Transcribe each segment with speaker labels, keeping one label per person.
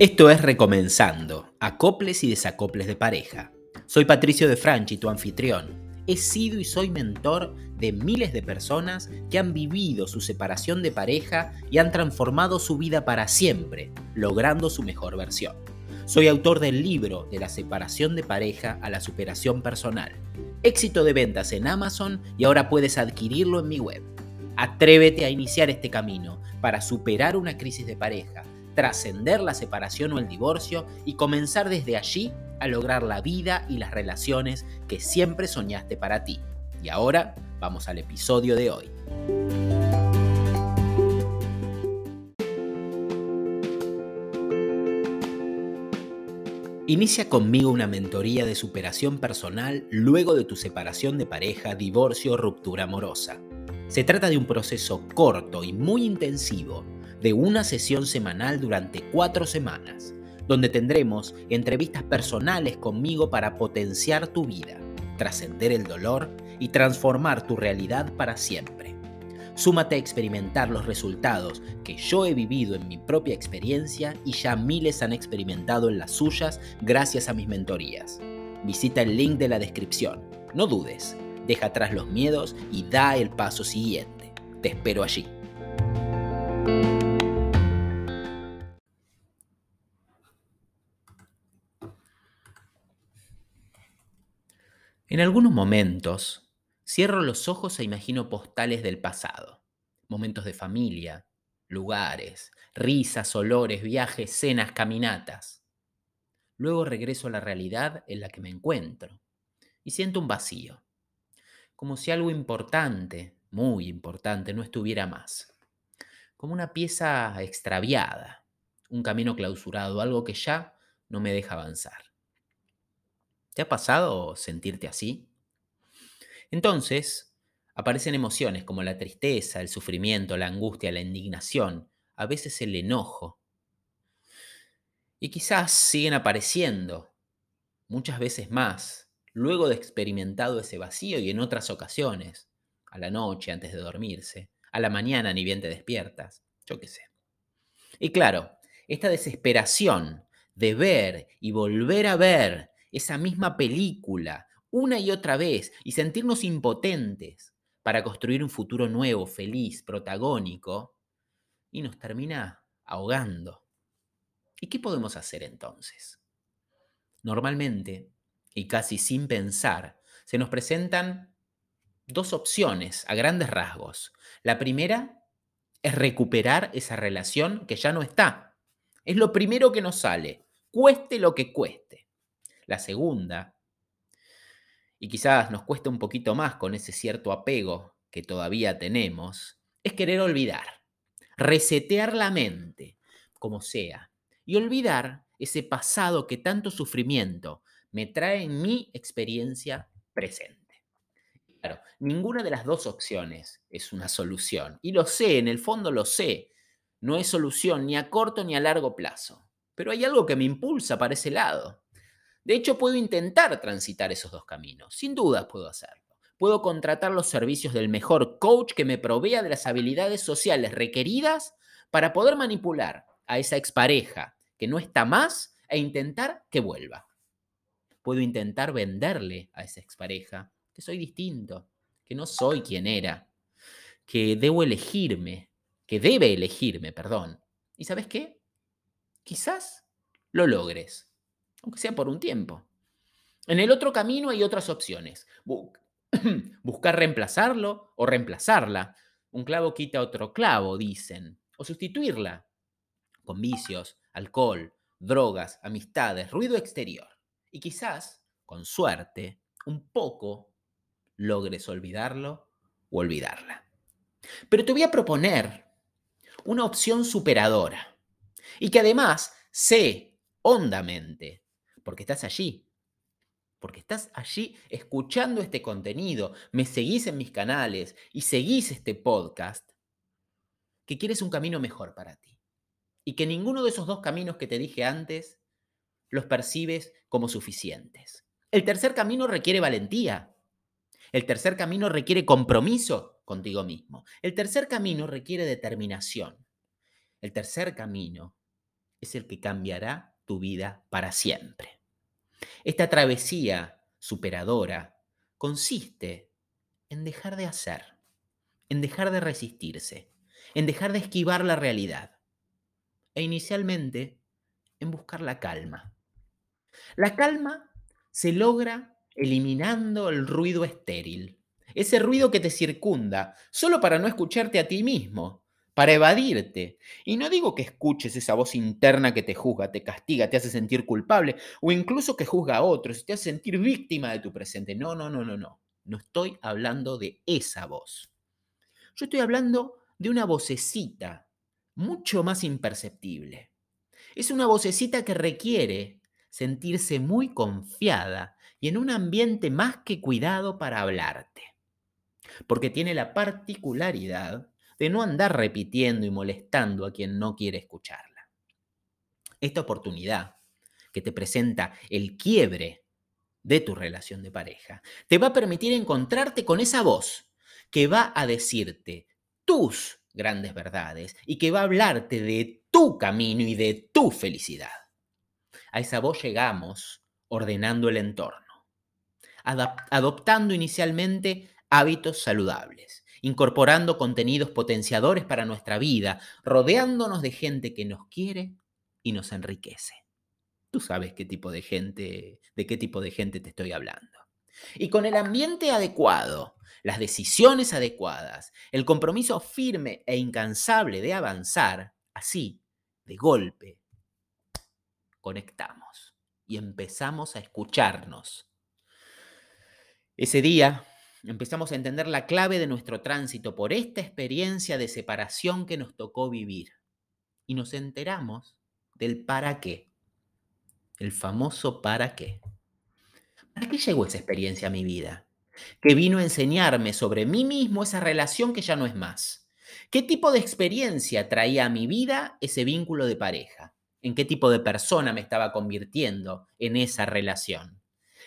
Speaker 1: Esto es Recomenzando, acoples y desacoples de pareja. Soy Patricio de Franchi, tu anfitrión. He sido y soy mentor de miles de personas que han vivido su separación de pareja y han transformado su vida para siempre, logrando su mejor versión. Soy autor del libro De la separación de pareja a la superación personal. Éxito de ventas en Amazon y ahora puedes adquirirlo en mi web. Atrévete a iniciar este camino para superar una crisis de pareja trascender la separación o el divorcio y comenzar desde allí a lograr la vida y las relaciones que siempre soñaste para ti. Y ahora vamos al episodio de hoy. Inicia conmigo una mentoría de superación personal luego de tu separación de pareja, divorcio o ruptura amorosa. Se trata de un proceso corto y muy intensivo de una sesión semanal durante cuatro semanas, donde tendremos entrevistas personales conmigo para potenciar tu vida, trascender el dolor y transformar tu realidad para siempre. Súmate a experimentar los resultados que yo he vivido en mi propia experiencia y ya miles han experimentado en las suyas gracias a mis mentorías. Visita el link de la descripción. No dudes, deja atrás los miedos y da el paso siguiente. Te espero allí. En algunos momentos, cierro los ojos e imagino postales del pasado, momentos de familia, lugares, risas, olores, viajes, cenas, caminatas. Luego regreso a la realidad en la que me encuentro y siento un vacío, como si algo importante, muy importante, no estuviera más, como una pieza extraviada, un camino clausurado, algo que ya no me deja avanzar. ¿Te ha pasado sentirte así? Entonces, aparecen emociones como la tristeza, el sufrimiento, la angustia, la indignación, a veces el enojo. Y quizás siguen apareciendo muchas veces más, luego de experimentado ese vacío y en otras ocasiones, a la noche antes de dormirse, a la mañana ni bien te despiertas, yo qué sé. Y claro, esta desesperación de ver y volver a ver esa misma película una y otra vez y sentirnos impotentes para construir un futuro nuevo, feliz, protagónico, y nos termina ahogando. ¿Y qué podemos hacer entonces? Normalmente, y casi sin pensar, se nos presentan dos opciones a grandes rasgos. La primera es recuperar esa relación que ya no está. Es lo primero que nos sale, cueste lo que cueste. La segunda, y quizás nos cuesta un poquito más con ese cierto apego que todavía tenemos, es querer olvidar, resetear la mente, como sea, y olvidar ese pasado que tanto sufrimiento me trae en mi experiencia presente. Claro, ninguna de las dos opciones es una solución, y lo sé, en el fondo lo sé, no es solución ni a corto ni a largo plazo, pero hay algo que me impulsa para ese lado. De hecho, puedo intentar transitar esos dos caminos. Sin dudas puedo hacerlo. Puedo contratar los servicios del mejor coach que me provea de las habilidades sociales requeridas para poder manipular a esa expareja que no está más e intentar que vuelva. Puedo intentar venderle a esa expareja que soy distinto, que no soy quien era, que debo elegirme, que debe elegirme, perdón. ¿Y sabes qué? Quizás lo logres aunque sea por un tiempo. En el otro camino hay otras opciones. Buscar reemplazarlo o reemplazarla. Un clavo quita otro clavo, dicen. O sustituirla con vicios, alcohol, drogas, amistades, ruido exterior. Y quizás, con suerte, un poco logres olvidarlo o olvidarla. Pero te voy a proponer una opción superadora y que además sé hondamente porque estás allí. Porque estás allí escuchando este contenido, me seguís en mis canales y seguís este podcast, que quieres un camino mejor para ti. Y que ninguno de esos dos caminos que te dije antes los percibes como suficientes. El tercer camino requiere valentía. El tercer camino requiere compromiso contigo mismo. El tercer camino requiere determinación. El tercer camino es el que cambiará tu vida para siempre. Esta travesía superadora consiste en dejar de hacer, en dejar de resistirse, en dejar de esquivar la realidad e inicialmente en buscar la calma. La calma se logra eliminando el ruido estéril, ese ruido que te circunda, solo para no escucharte a ti mismo, para evadirte. Y no digo que escuches esa voz interna que te juzga, te castiga, te hace sentir culpable, o incluso que juzga a otros y te hace sentir víctima de tu presente. No, no, no, no, no. No estoy hablando de esa voz. Yo estoy hablando de una vocecita mucho más imperceptible. Es una vocecita que requiere sentirse muy confiada y en un ambiente más que cuidado para hablarte. Porque tiene la particularidad de no andar repitiendo y molestando a quien no quiere escucharla. Esta oportunidad que te presenta el quiebre de tu relación de pareja te va a permitir encontrarte con esa voz que va a decirte tus grandes verdades y que va a hablarte de tu camino y de tu felicidad. A esa voz llegamos ordenando el entorno adoptando inicialmente hábitos saludables, incorporando contenidos potenciadores para nuestra vida, rodeándonos de gente que nos quiere y nos enriquece. Tú sabes qué tipo de gente, de qué tipo de gente te estoy hablando. Y con el ambiente adecuado, las decisiones adecuadas, el compromiso firme e incansable de avanzar, así, de golpe, conectamos y empezamos a escucharnos ese día empezamos a entender la clave de nuestro tránsito por esta experiencia de separación que nos tocó vivir. Y nos enteramos del para qué. El famoso para qué. ¿Para qué llegó esa experiencia a mi vida? Que vino a enseñarme sobre mí mismo esa relación que ya no es más. ¿Qué tipo de experiencia traía a mi vida ese vínculo de pareja? ¿En qué tipo de persona me estaba convirtiendo en esa relación?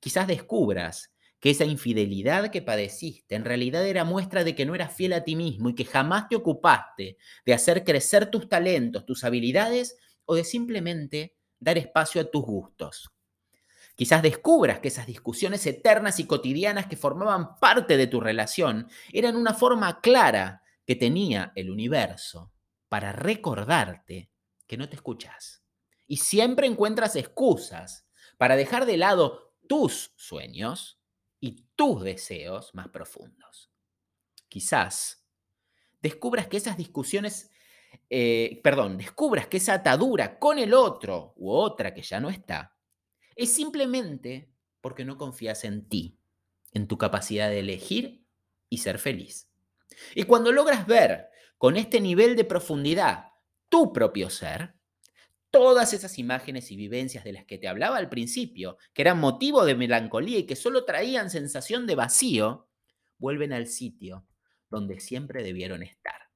Speaker 1: Quizás descubras que esa infidelidad que padeciste en realidad era muestra de que no eras fiel a ti mismo y que jamás te ocupaste de hacer crecer tus talentos, tus habilidades o de simplemente dar espacio a tus gustos. Quizás descubras que esas discusiones eternas y cotidianas que formaban parte de tu relación eran una forma clara que tenía el universo para recordarte que no te escuchas. Y siempre encuentras excusas para dejar de lado tus sueños y tus deseos más profundos. Quizás descubras que esas discusiones, eh, perdón, descubras que esa atadura con el otro u otra que ya no está, es simplemente porque no confías en ti, en tu capacidad de elegir y ser feliz. Y cuando logras ver con este nivel de profundidad tu propio ser, todas esas imágenes y vivencias de las que te hablaba al principio, que eran motivo de melancolía y que solo traían sensación de vacío, vuelven al sitio donde siempre debieron estar,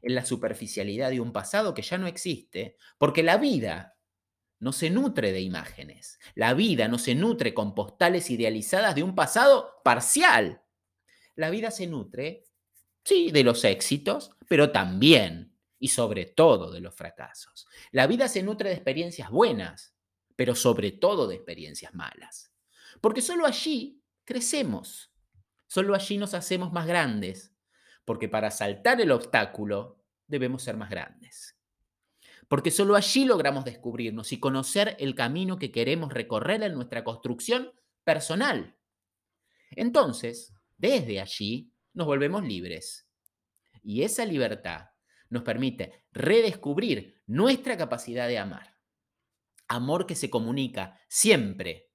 Speaker 1: en la superficialidad de un pasado que ya no existe, porque la vida no se nutre de imágenes, la vida no se nutre con postales idealizadas de un pasado parcial. La vida se nutre, sí, de los éxitos, pero también y sobre todo de los fracasos. La vida se nutre de experiencias buenas, pero sobre todo de experiencias malas. Porque solo allí crecemos, solo allí nos hacemos más grandes, porque para saltar el obstáculo debemos ser más grandes. Porque solo allí logramos descubrirnos y conocer el camino que queremos recorrer en nuestra construcción personal. Entonces, desde allí nos volvemos libres. Y esa libertad nos permite redescubrir nuestra capacidad de amar. Amor que se comunica siempre,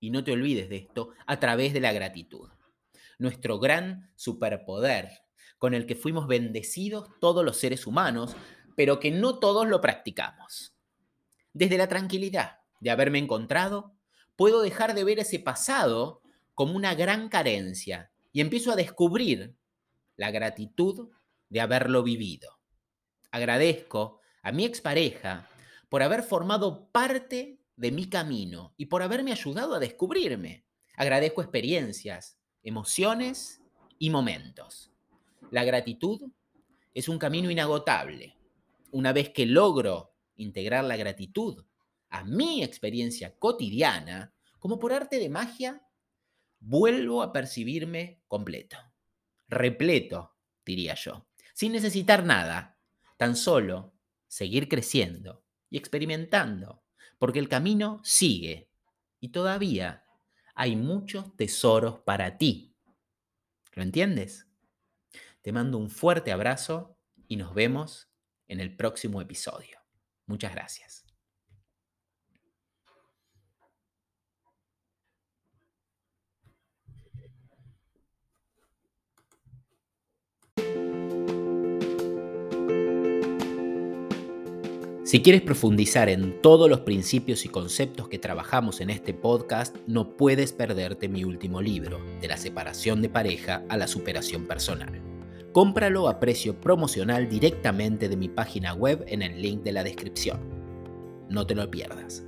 Speaker 1: y no te olvides de esto, a través de la gratitud. Nuestro gran superpoder con el que fuimos bendecidos todos los seres humanos, pero que no todos lo practicamos. Desde la tranquilidad de haberme encontrado, puedo dejar de ver ese pasado como una gran carencia y empiezo a descubrir la gratitud de haberlo vivido agradezco a mi expareja por haber formado parte de mi camino y por haberme ayudado a descubrirme. Agradezco experiencias, emociones y momentos. La gratitud es un camino inagotable. Una vez que logro integrar la gratitud a mi experiencia cotidiana, como por arte de magia, vuelvo a percibirme completo, repleto, diría yo, sin necesitar nada, tan solo seguir creciendo y experimentando, porque el camino sigue y todavía hay muchos tesoros para ti. ¿Lo entiendes? Te mando un fuerte abrazo y nos vemos en el próximo episodio. Muchas gracias. Si quieres profundizar en todos los principios y conceptos que trabajamos en este podcast, no puedes perderte mi último libro, De la separación de pareja a la superación personal. Cómpralo a precio promocional directamente de mi página web en el link de la descripción. No te lo pierdas.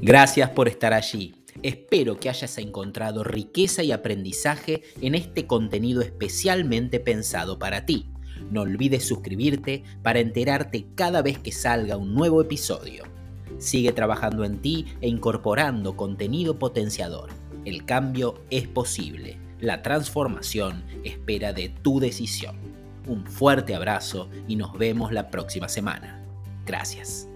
Speaker 1: Gracias por estar allí. Espero que hayas encontrado riqueza y aprendizaje en este contenido especialmente pensado para ti. No olvides suscribirte para enterarte cada vez que salga un nuevo episodio. Sigue trabajando en ti e incorporando contenido potenciador. El cambio es posible. La transformación espera de tu decisión. Un fuerte abrazo y nos vemos la próxima semana. Gracias.